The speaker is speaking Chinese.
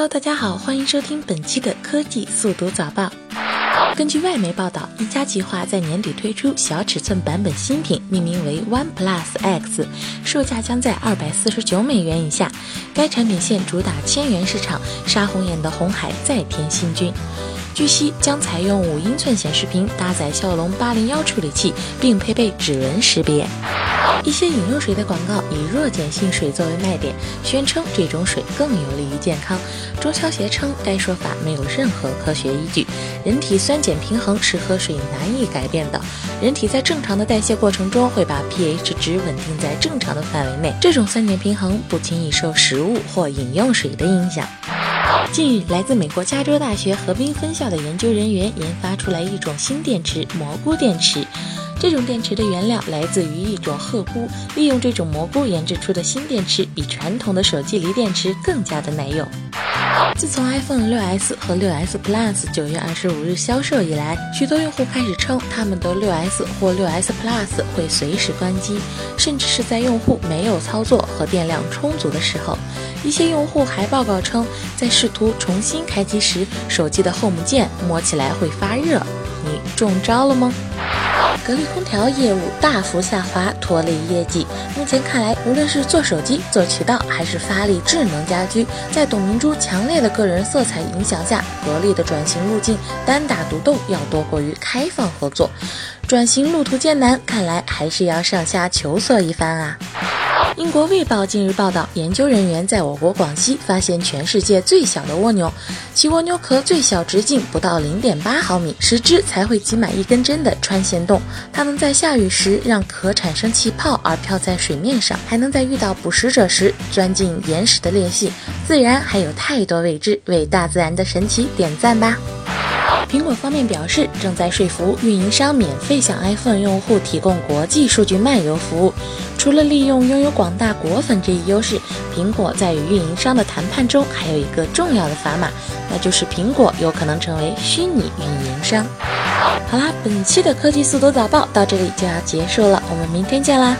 Hello，大家好，欢迎收听本期的科技速读早报。根据外媒报道，一加计划在年底推出小尺寸版本新品，命名为 One Plus X，售价将在二百四十九美元以下。该产品线主打千元市场，杀红眼的红海再添新军。据悉，将采用五英寸显示屏，搭载骁龙八零幺处理器，并配备指纹识别。一些饮用水的广告以弱碱性水作为卖点，宣称这种水更有利于健康。中消协称该说法没有任何科学依据。人体酸碱平衡是喝水难以改变的，人体在正常的代谢过程中会把 pH 值稳定在正常的范围内，这种酸碱平衡不轻易受食物或饮用水的影响。近日，来自美国加州大学河滨分校的研究人员研发出来一种新电池——蘑菇电池。这种电池的原料来自于一种褐菇，利用这种蘑菇研制出的新电池，比传统的手机锂电池更加的耐用。自从 iPhone 6s 和 6s Plus 九月二十五日销售以来，许多用户开始称他们的 6s 或 6s Plus 会随时关机，甚至是在用户没有操作和电量充足的时候。一些用户还报告称，在试图重新开机时，手机的 Home 键摸起来会发热。你中招了吗？格力空调业务大幅下滑，拖累业绩。目前看来，无论是做手机、做渠道，还是发力智能家居，在董明珠强烈的个人色彩影响下，格力的转型路径单打独斗要多过于开放合作。转型路途艰难，看来还是要上下求索一番啊。英国《卫报》近日报道，研究人员在我国广西发现全世界最小的蜗牛，其蜗牛壳最小直径不到零点八毫米，十只才会挤满一根针的穿线洞。它能在下雨时让壳产生气泡而漂在水面上，还能在遇到捕食者时钻进岩石的裂隙。自然还有太多未知，为大自然的神奇点赞吧！苹果方面表示，正在说服运营商免费向 iPhone 用户提供国际数据漫游服务。除了利用拥有广大果粉这一优势，苹果在与运营商的谈判中还有一个重要的砝码，那就是苹果有可能成为虚拟运营商。好啦，本期的科技速读早报到这里就要结束了，我们明天见啦！